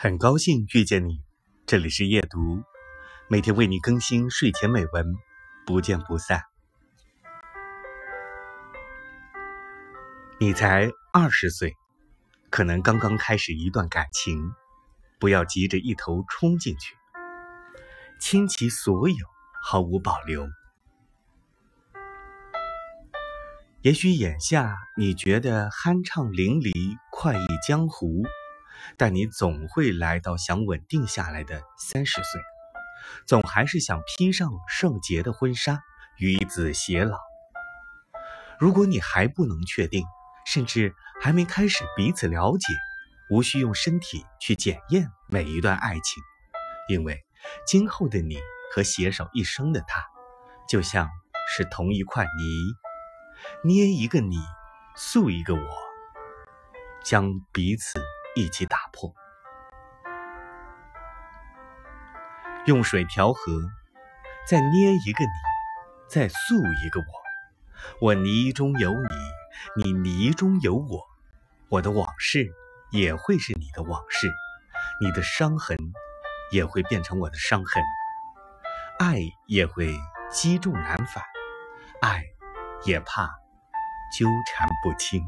很高兴遇见你，这里是夜读，每天为你更新睡前美文，不见不散。你才二十岁，可能刚刚开始一段感情，不要急着一头冲进去，倾其所有，毫无保留。也许眼下你觉得酣畅淋漓、快意江湖。但你总会来到想稳定下来的三十岁，总还是想披上圣洁的婚纱，与子偕老。如果你还不能确定，甚至还没开始彼此了解，无需用身体去检验每一段爱情，因为今后的你和携手一生的他，就像是同一块泥，捏一个你，塑一个我，将彼此。一起打破，用水调和，再捏一个你，再塑一个我。我泥中有你，你泥中有我。我的往事也会是你的往事，你的伤痕也会变成我的伤痕。爱也会积重难返，爱也怕纠缠不清。